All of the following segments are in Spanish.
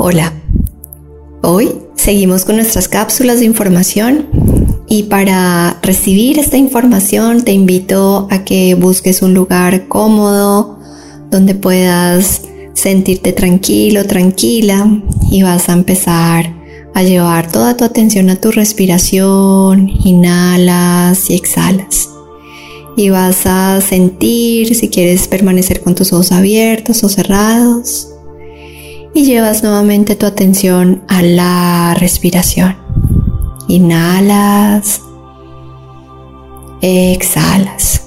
Hola, hoy seguimos con nuestras cápsulas de información y para recibir esta información te invito a que busques un lugar cómodo donde puedas sentirte tranquilo, tranquila y vas a empezar a llevar toda tu atención a tu respiración, inhalas y exhalas. Y vas a sentir si quieres permanecer con tus ojos abiertos o cerrados. Y llevas nuevamente tu atención a la respiración. Inhalas, exhalas.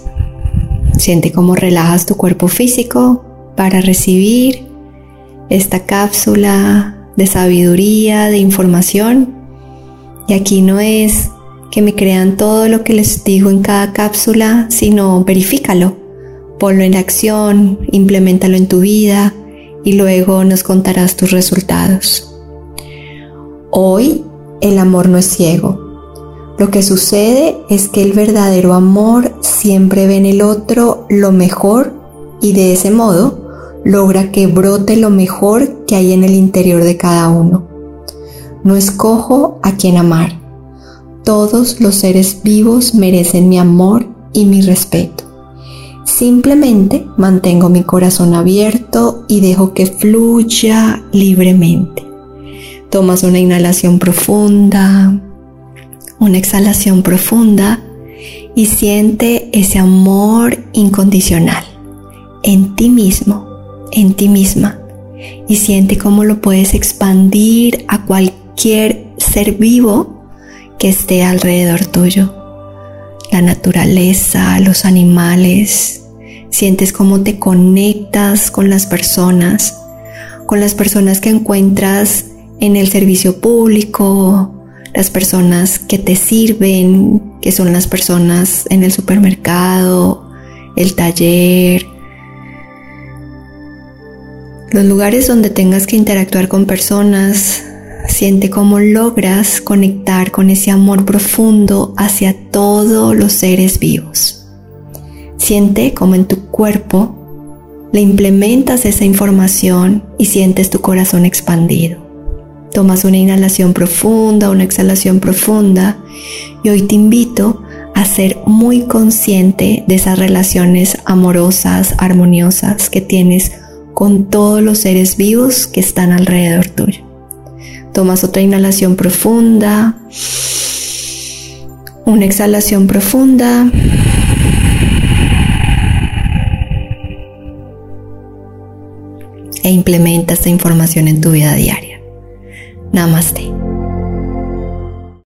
Siente cómo relajas tu cuerpo físico para recibir esta cápsula de sabiduría, de información. Y aquí no es que me crean todo lo que les digo en cada cápsula, sino verifícalo, ponlo en acción, implementalo en tu vida y luego nos contarás tus resultados. Hoy el amor no es ciego. Lo que sucede es que el verdadero amor siempre ve en el otro lo mejor y de ese modo logra que brote lo mejor que hay en el interior de cada uno. No escojo a quien amar. Todos los seres vivos merecen mi amor y mi respeto. Simplemente mantengo mi corazón abierto y dejo que fluya libremente. Tomas una inhalación profunda, una exhalación profunda y siente ese amor incondicional en ti mismo en ti misma y siente cómo lo puedes expandir a cualquier ser vivo que esté alrededor tuyo. La naturaleza, los animales. Sientes cómo te conectas con las personas, con las personas que encuentras en el servicio público, las personas que te sirven, que son las personas en el supermercado, el taller, los lugares donde tengas que interactuar con personas, siente cómo logras conectar con ese amor profundo hacia todos los seres vivos. Siente cómo en tu cuerpo le implementas esa información y sientes tu corazón expandido. Tomas una inhalación profunda, una exhalación profunda y hoy te invito a ser muy consciente de esas relaciones amorosas, armoniosas que tienes con todos los seres vivos que están alrededor tuyo. Tomas otra inhalación profunda, una exhalación profunda. Implementa esta información en tu vida diaria. Namaste.